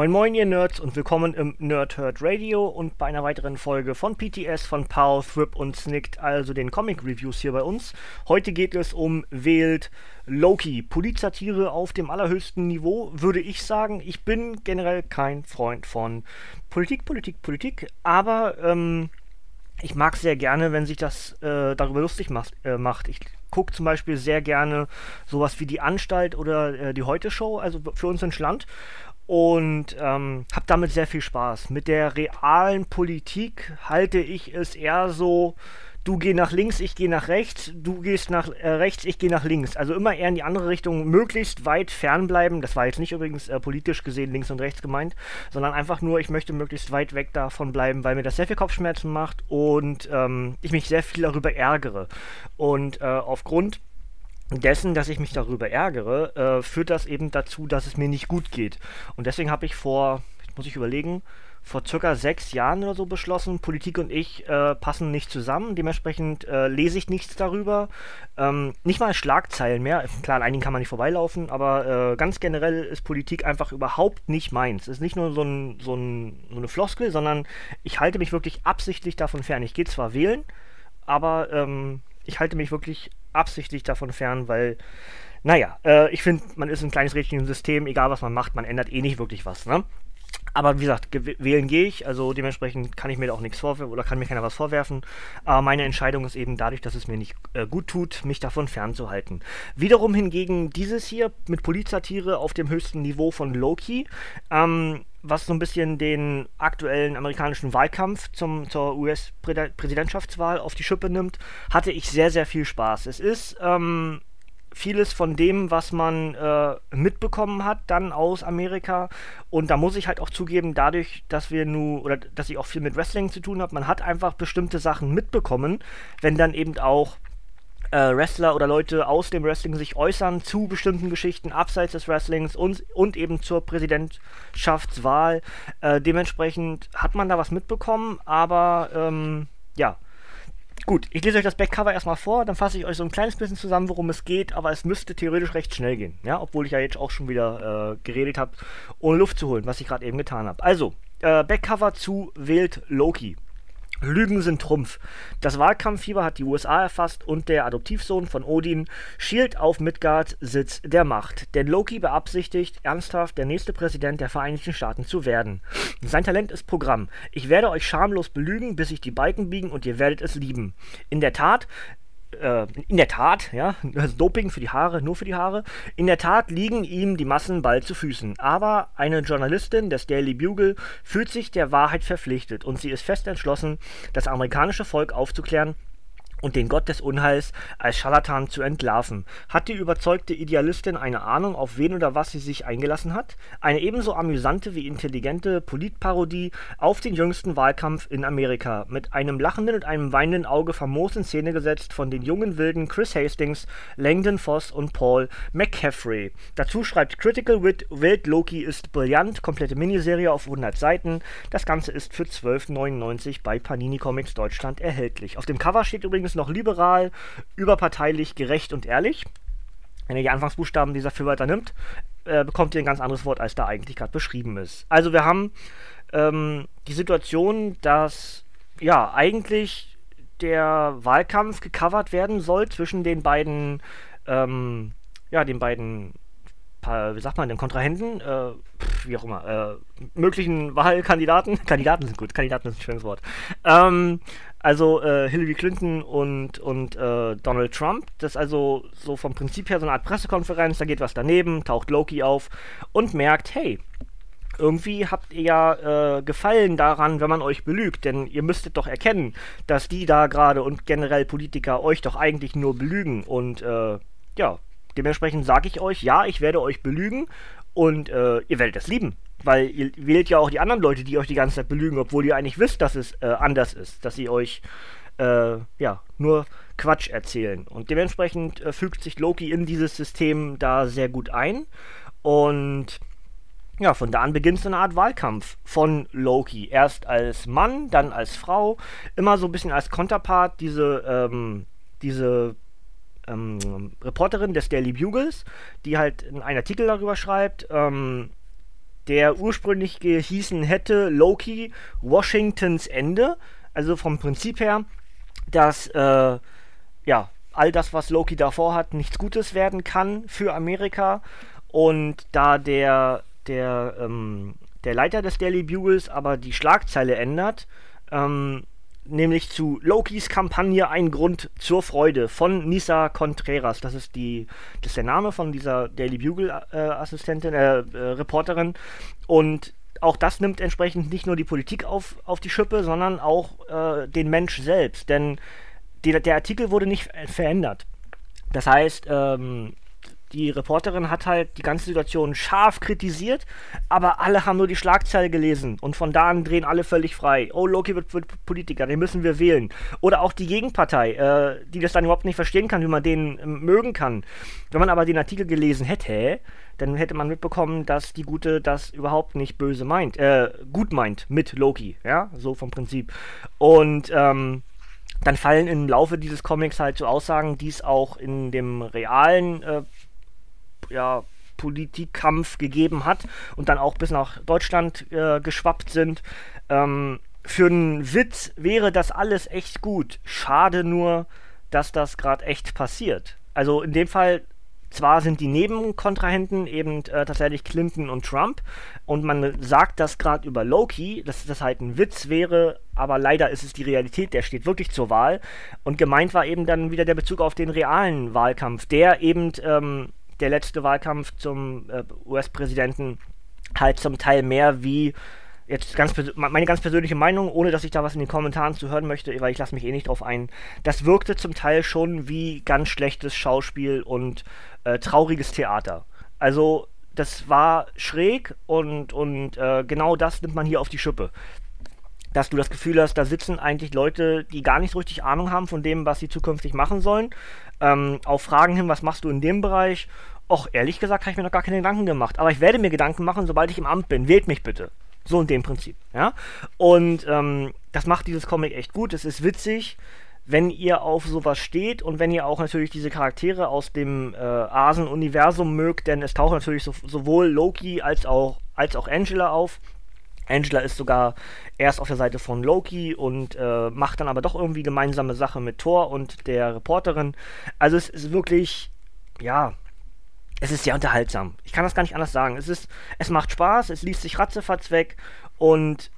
Moin Moin ihr Nerds und willkommen im Nerd Herd Radio und bei einer weiteren Folge von PTS von Pow, Thrip und Snicked, also den Comic Reviews hier bei uns. Heute geht es um Wählt Loki, Polizatire auf dem allerhöchsten Niveau, würde ich sagen. Ich bin generell kein Freund von Politik, Politik, Politik, aber ähm, ich mag sehr gerne, wenn sich das äh, darüber lustig macht. Äh, macht. Ich gucke zum Beispiel sehr gerne sowas wie die Anstalt oder äh, die Heute-Show, also für uns in Schland und ähm, habe damit sehr viel Spaß. Mit der realen Politik halte ich es eher so, du geh nach links, ich gehe nach rechts, du gehst nach äh, rechts, ich gehe nach links. Also immer eher in die andere Richtung, möglichst weit fernbleiben. Das war jetzt nicht übrigens äh, politisch gesehen links und rechts gemeint, sondern einfach nur, ich möchte möglichst weit weg davon bleiben, weil mir das sehr viel Kopfschmerzen macht und ähm, ich mich sehr viel darüber ärgere. Und äh, aufgrund dessen, dass ich mich darüber ärgere, äh, führt das eben dazu, dass es mir nicht gut geht. Und deswegen habe ich vor, muss ich überlegen, vor circa sechs Jahren oder so beschlossen, Politik und ich äh, passen nicht zusammen. Dementsprechend äh, lese ich nichts darüber. Ähm, nicht mal Schlagzeilen mehr. Klar, an einigen kann man nicht vorbeilaufen, aber äh, ganz generell ist Politik einfach überhaupt nicht meins. Es ist nicht nur so, ein, so, ein, so eine Floskel, sondern ich halte mich wirklich absichtlich davon fern. Ich gehe zwar wählen, aber ähm, ich halte mich wirklich absichtlich davon fern, weil, naja, äh, ich finde, man ist ein kleines Rädchen im System, egal was man macht, man ändert eh nicht wirklich was, ne? Aber wie gesagt, wählen gehe ich, also dementsprechend kann ich mir da auch nichts vorwerfen oder kann mir keiner was vorwerfen. Aber meine Entscheidung ist eben dadurch, dass es mir nicht äh, gut tut, mich davon fernzuhalten. Wiederum hingegen dieses hier mit Polizatire auf dem höchsten Niveau von Loki, ähm, was so ein bisschen den aktuellen amerikanischen Wahlkampf zum, zur US-Präsidentschaftswahl auf die Schippe nimmt, hatte ich sehr, sehr viel Spaß. Es ist ähm, vieles von dem, was man äh, mitbekommen hat, dann aus Amerika. Und da muss ich halt auch zugeben, dadurch, dass wir nur, oder dass ich auch viel mit Wrestling zu tun habe, man hat einfach bestimmte Sachen mitbekommen, wenn dann eben auch äh, Wrestler oder Leute aus dem Wrestling sich äußern zu bestimmten Geschichten abseits des Wrestlings und, und eben zur Präsidentschaftswahl. Äh, dementsprechend hat man da was mitbekommen, aber ähm, ja Gut, ich lese euch das Backcover erstmal vor, dann fasse ich euch so ein kleines bisschen zusammen, worum es geht, aber es müsste theoretisch recht schnell gehen, ja, obwohl ich ja jetzt auch schon wieder äh, geredet habe, ohne Luft zu holen, was ich gerade eben getan habe. Also, äh, Backcover zu wählt Loki. Lügen sind Trumpf. Das Wahlkampffieber hat die USA erfasst und der Adoptivsohn von Odin schielt auf Midgard Sitz der Macht. Denn Loki beabsichtigt ernsthaft, der nächste Präsident der Vereinigten Staaten zu werden. Sein Talent ist Programm. Ich werde euch schamlos belügen, bis sich die Balken biegen und ihr werdet es lieben. In der Tat, äh, in der Tat, ja, das Doping für die Haare, nur für die Haare, in der Tat liegen ihm die Massen bald zu Füßen. Aber eine Journalistin des Daily Bugle fühlt sich der Wahrheit verpflichtet und sie ist fest entschlossen, das amerikanische Volk aufzuklären und den Gott des Unheils als Scharlatan zu entlarven. Hat die überzeugte Idealistin eine Ahnung, auf wen oder was sie sich eingelassen hat? Eine ebenso amüsante wie intelligente Politparodie auf den jüngsten Wahlkampf in Amerika, mit einem lachenden und einem weinenden Auge famos in Szene gesetzt von den jungen Wilden Chris Hastings, Langdon Voss und Paul McCaffrey. Dazu schreibt Critical Wit, Wild Loki ist brillant, komplette Miniserie auf 100 Seiten. Das Ganze ist für 12,99 bei Panini Comics Deutschland erhältlich. Auf dem Cover steht übrigens ist noch liberal, überparteilich, gerecht und ehrlich. Wenn ihr die Anfangsbuchstaben dieser Fürwörter nimmt, äh, bekommt ihr ein ganz anderes Wort, als da eigentlich gerade beschrieben ist. Also wir haben ähm, die Situation, dass ja eigentlich der Wahlkampf gecovert werden soll zwischen den beiden ähm, ja, den beiden wie sagt man, den Kontrahenten, äh, wie auch immer, äh, möglichen Wahlkandidaten, Kandidaten sind gut, Kandidaten ist ein schönes Wort, ähm, also äh, Hillary Clinton und, und äh, Donald Trump. Das ist also so vom Prinzip her so eine Art Pressekonferenz, da geht was daneben, taucht Loki auf und merkt, hey, irgendwie habt ihr ja äh, Gefallen daran, wenn man euch belügt, denn ihr müsstet doch erkennen, dass die da gerade und generell Politiker euch doch eigentlich nur belügen und äh, ja, Dementsprechend sage ich euch, ja, ich werde euch belügen und äh, ihr werdet es lieben. Weil ihr wählt ja auch die anderen Leute, die euch die ganze Zeit belügen, obwohl ihr eigentlich wisst, dass es äh, anders ist, dass sie euch äh, ja nur Quatsch erzählen. Und dementsprechend äh, fügt sich Loki in dieses System da sehr gut ein. Und ja, von da an beginnt so eine Art Wahlkampf von Loki. Erst als Mann, dann als Frau, immer so ein bisschen als Konterpart diese, ähm, diese ähm, Reporterin des Daily Bugles, die halt einen Artikel darüber schreibt, ähm, der ursprünglich gehießen hätte Loki Washingtons Ende. Also vom Prinzip her, dass äh, ja all das, was Loki davor hat, nichts Gutes werden kann für Amerika. Und da der der, ähm, der Leiter des Daily Bugles aber die Schlagzeile ändert, ähm, nämlich zu Lokis Kampagne Ein Grund zur Freude von Nisa Contreras. Das ist die, das ist der Name von dieser Daily Bugle äh, äh, äh, Reporterin. Und auch das nimmt entsprechend nicht nur die Politik auf, auf die Schippe, sondern auch äh, den Mensch selbst. Denn die, der Artikel wurde nicht verändert. Das heißt, ähm, die Reporterin hat halt die ganze Situation scharf kritisiert, aber alle haben nur die Schlagzeile gelesen und von da an drehen alle völlig frei. Oh, Loki wird, wird Politiker, den müssen wir wählen. Oder auch die Gegenpartei, äh, die das dann überhaupt nicht verstehen kann, wie man den äh, mögen kann. Wenn man aber den Artikel gelesen hätte, dann hätte man mitbekommen, dass die Gute das überhaupt nicht böse meint, äh, gut meint mit Loki, ja, so vom Prinzip. Und, ähm, dann fallen im Laufe dieses Comics halt so Aussagen, die es auch in dem realen äh, ja, Politikkampf gegeben hat und dann auch bis nach Deutschland äh, geschwappt sind. Ähm, für einen Witz wäre das alles echt gut. Schade nur, dass das gerade echt passiert. Also in dem Fall zwar sind die Nebenkontrahenten eben äh, tatsächlich Clinton und Trump und man sagt das gerade über Loki, dass das halt ein Witz wäre, aber leider ist es die Realität, der steht wirklich zur Wahl und gemeint war eben dann wieder der Bezug auf den realen Wahlkampf, der eben ähm, der letzte Wahlkampf zum äh, US-Präsidenten halt zum Teil mehr wie jetzt ganz meine ganz persönliche Meinung, ohne dass ich da was in den Kommentaren zu hören möchte, weil ich lasse mich eh nicht drauf ein. Das wirkte zum Teil schon wie ganz schlechtes Schauspiel und äh, trauriges Theater. Also das war schräg und, und äh, genau das nimmt man hier auf die Schippe. Dass du das Gefühl hast, da sitzen eigentlich Leute, die gar nicht so richtig Ahnung haben von dem, was sie zukünftig machen sollen. Ähm, auf Fragen hin, was machst du in dem Bereich? Och, ehrlich gesagt habe ich mir noch gar keine Gedanken gemacht. Aber ich werde mir Gedanken machen, sobald ich im Amt bin. Wählt mich bitte. So in dem Prinzip. Ja? Und ähm, das macht dieses Comic echt gut. Es ist witzig, wenn ihr auf sowas steht und wenn ihr auch natürlich diese Charaktere aus dem äh, Asen-Universum mögt, denn es taucht natürlich so, sowohl Loki als auch, als auch Angela auf. Angela ist sogar erst auf der Seite von Loki und äh, macht dann aber doch irgendwie gemeinsame Sache mit Thor und der Reporterin. Also es ist wirklich, ja, es ist sehr unterhaltsam. Ich kann das gar nicht anders sagen. Es ist, es macht Spaß, es liest sich ratzefatz weg und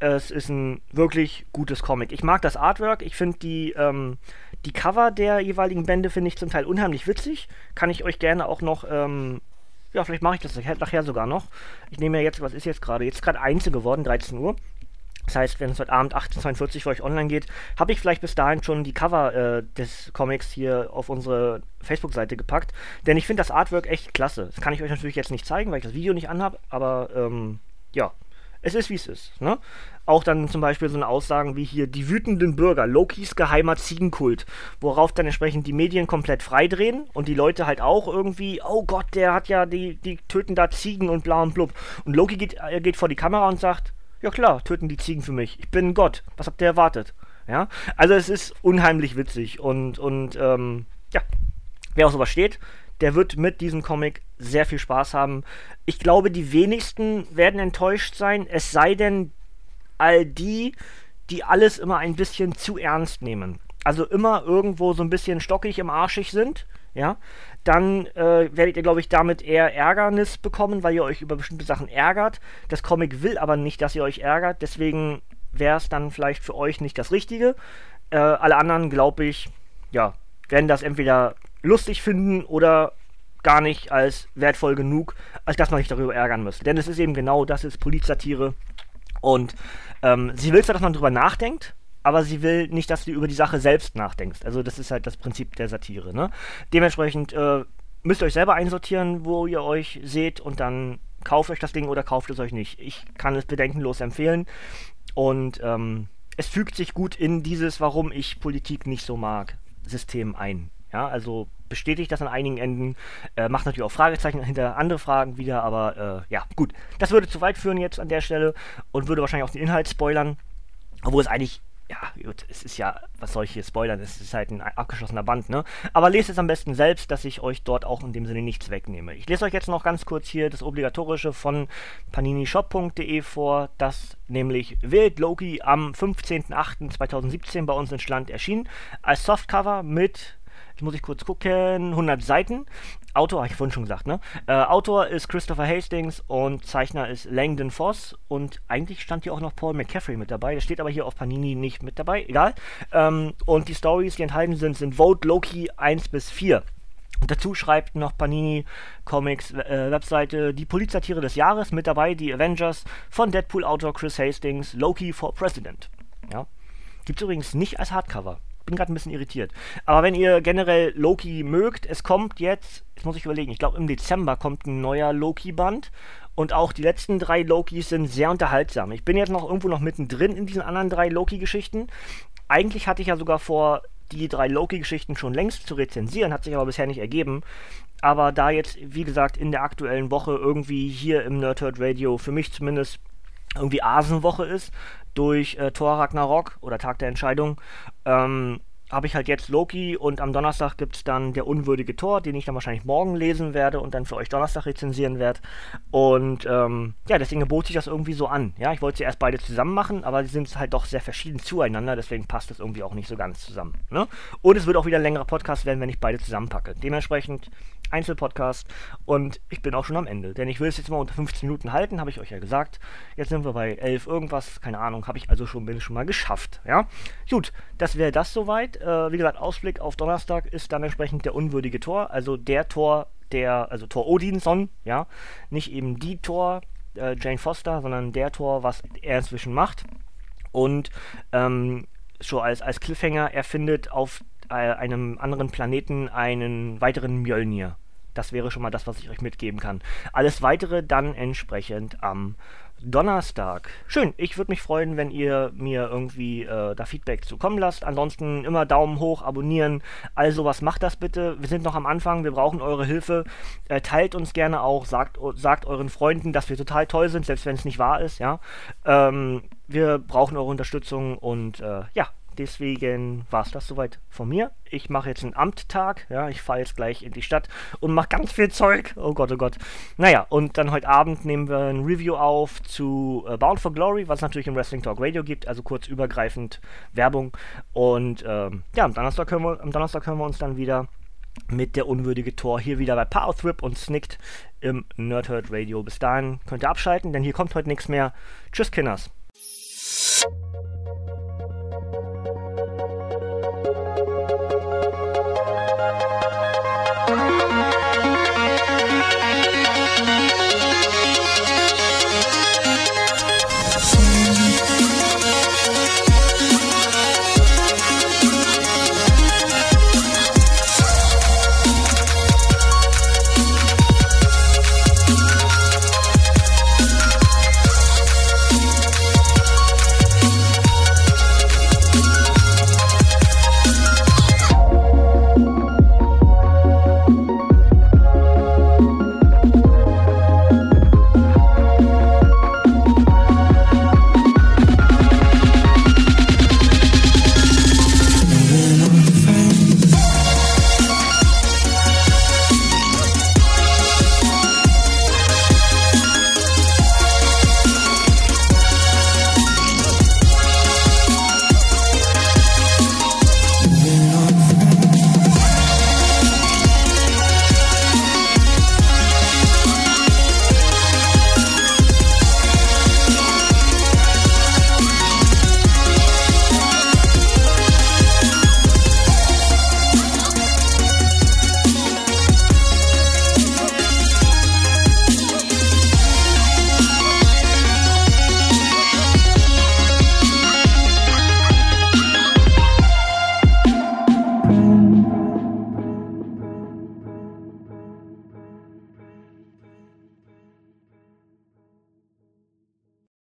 es ist ein wirklich gutes Comic. Ich mag das Artwork, ich finde die, ähm, die Cover der jeweiligen Bände finde ich zum Teil unheimlich witzig. Kann ich euch gerne auch noch, ähm, ja, vielleicht mache ich das nachher sogar noch. Ich nehme ja jetzt, was ist jetzt gerade? Jetzt gerade Einzel geworden, 13 Uhr. Das heißt, wenn es heute Abend 18.42 für euch online geht, habe ich vielleicht bis dahin schon die Cover äh, des Comics hier auf unsere Facebook-Seite gepackt. Denn ich finde das Artwork echt klasse. Das kann ich euch natürlich jetzt nicht zeigen, weil ich das Video nicht anhabe, aber ähm, ja, es ist wie es ist. Ne? Auch dann zum Beispiel so eine Aussagen wie hier die wütenden Bürger, Lokis geheimer Ziegenkult, worauf dann entsprechend die Medien komplett freidrehen und die Leute halt auch irgendwie, oh Gott, der hat ja, die, die töten da Ziegen und bla und blub. Und Loki geht, er geht vor die Kamera und sagt, ja klar, töten die Ziegen für mich. Ich bin Gott. Was habt ihr erwartet? Ja, also es ist unheimlich witzig und, und ähm, ja, wer auf sowas steht, der wird mit diesem Comic sehr viel Spaß haben. Ich glaube, die wenigsten werden enttäuscht sein, es sei denn all die, die alles immer ein bisschen zu ernst nehmen. Also immer irgendwo so ein bisschen stockig im Arschig sind, ja, dann äh, werdet ihr, glaube ich, damit eher Ärgernis bekommen, weil ihr euch über bestimmte Sachen ärgert. Das Comic will aber nicht, dass ihr euch ärgert, deswegen wäre es dann vielleicht für euch nicht das Richtige. Äh, alle anderen, glaube ich, ja, werden das entweder lustig finden oder gar nicht als wertvoll genug, als dass man sich darüber ärgern müsste. Denn es ist eben genau das, ist Polizsatire. Und ähm, sie will zwar, dass man darüber nachdenkt, aber sie will nicht, dass du über die Sache selbst nachdenkst. Also das ist halt das Prinzip der Satire. Ne? Dementsprechend, äh, müsst ihr euch selber einsortieren, wo ihr euch seht und dann kauft euch das Ding oder kauft es euch nicht. Ich kann es bedenkenlos empfehlen und ähm, es fügt sich gut in dieses, warum ich Politik nicht so mag, System ein. Ja, also bestätigt das an einigen Enden, äh, macht natürlich auch Fragezeichen hinter andere Fragen wieder, aber äh, ja, gut. Das würde zu weit führen jetzt an der Stelle und würde wahrscheinlich auch den Inhalt spoilern, obwohl es eigentlich ja, gut, es ist ja, was soll ich hier spoilern, es ist halt ein abgeschlossener Band, ne? Aber lest es am besten selbst, dass ich euch dort auch in dem Sinne nichts wegnehme. Ich lese euch jetzt noch ganz kurz hier das Obligatorische von paninishop.de vor, das nämlich Wild Loki am 15.08.2017 bei uns in Schland erschien, als Softcover mit Jetzt muss ich kurz gucken. 100 Seiten. Autor, habe ich vorhin schon gesagt, ne? Äh, Autor ist Christopher Hastings und Zeichner ist Langdon Voss. Und eigentlich stand hier auch noch Paul McCaffrey mit dabei. Der steht aber hier auf Panini nicht mit dabei. Egal. Ähm, und die Stories, die enthalten sind, sind Vote Loki 1 bis 4. Und dazu schreibt noch Panini Comics äh, Webseite die Polizatiere des Jahres mit dabei, die Avengers von Deadpool-Autor Chris Hastings, Loki for President. Ja. Gibt es übrigens nicht als Hardcover bin gerade ein bisschen irritiert. Aber wenn ihr generell Loki mögt, es kommt jetzt, jetzt muss ich überlegen, ich glaube im Dezember kommt ein neuer Loki-Band. Und auch die letzten drei Lokis sind sehr unterhaltsam. Ich bin jetzt noch irgendwo noch mittendrin in diesen anderen drei Loki-Geschichten. Eigentlich hatte ich ja sogar vor, die drei Loki-Geschichten schon längst zu rezensieren, hat sich aber bisher nicht ergeben. Aber da jetzt, wie gesagt, in der aktuellen Woche irgendwie hier im Nerdhurt Radio für mich zumindest irgendwie Asenwoche ist, durch äh, Thor Ragnarok oder Tag der Entscheidung, ähm, habe ich halt jetzt Loki und am Donnerstag gibt es dann der unwürdige Tor, den ich dann wahrscheinlich morgen lesen werde und dann für euch Donnerstag rezensieren werde. Und ähm, ja, deswegen bot sich das irgendwie so an. Ja, ich wollte sie erst beide zusammen machen, aber sie sind halt doch sehr verschieden zueinander, deswegen passt das irgendwie auch nicht so ganz zusammen. Ne? Und es wird auch wieder ein längerer Podcast werden, wenn ich beide zusammenpacke. Dementsprechend Einzelpodcast und ich bin auch schon am Ende, denn ich will es jetzt mal unter 15 Minuten halten, habe ich euch ja gesagt. Jetzt sind wir bei 11 irgendwas, keine Ahnung, habe ich also schon, bin schon mal geschafft. Ja, gut, das wäre das soweit. Äh, wie gesagt, Ausblick auf Donnerstag ist dann entsprechend der unwürdige Tor, also der Tor, der, also Tor Odinson, ja, nicht eben die Tor, äh, Jane Foster, sondern der Tor, was er inzwischen macht. Und ähm, schon als, als Cliffhanger, er findet auf äh, einem anderen Planeten einen weiteren Mjölnir. Das wäre schon mal das, was ich euch mitgeben kann. Alles weitere dann entsprechend am Donnerstag. Schön, ich würde mich freuen, wenn ihr mir irgendwie äh, da Feedback zukommen lasst. Ansonsten immer Daumen hoch, abonnieren, all sowas macht das bitte. Wir sind noch am Anfang, wir brauchen eure Hilfe. Äh, teilt uns gerne auch, sagt, sagt euren Freunden, dass wir total toll sind, selbst wenn es nicht wahr ist, ja. Ähm, wir brauchen eure Unterstützung und äh, ja, Deswegen war es das soweit von mir. Ich mache jetzt einen Amttag. Ja, ich fahre jetzt gleich in die Stadt und mache ganz viel Zeug. Oh Gott, oh Gott. Naja, und dann heute Abend nehmen wir ein Review auf zu äh, Bound for Glory, was es natürlich im Wrestling Talk Radio gibt. Also kurz übergreifend Werbung. Und ähm, ja, am Donnerstag, hören wir, am Donnerstag hören wir uns dann wieder mit der unwürdige Tor hier wieder bei Power Thrip und Snicked im Nerdhurt Radio. Bis dahin könnt ihr abschalten, denn hier kommt heute nichts mehr. Tschüss, Kinders.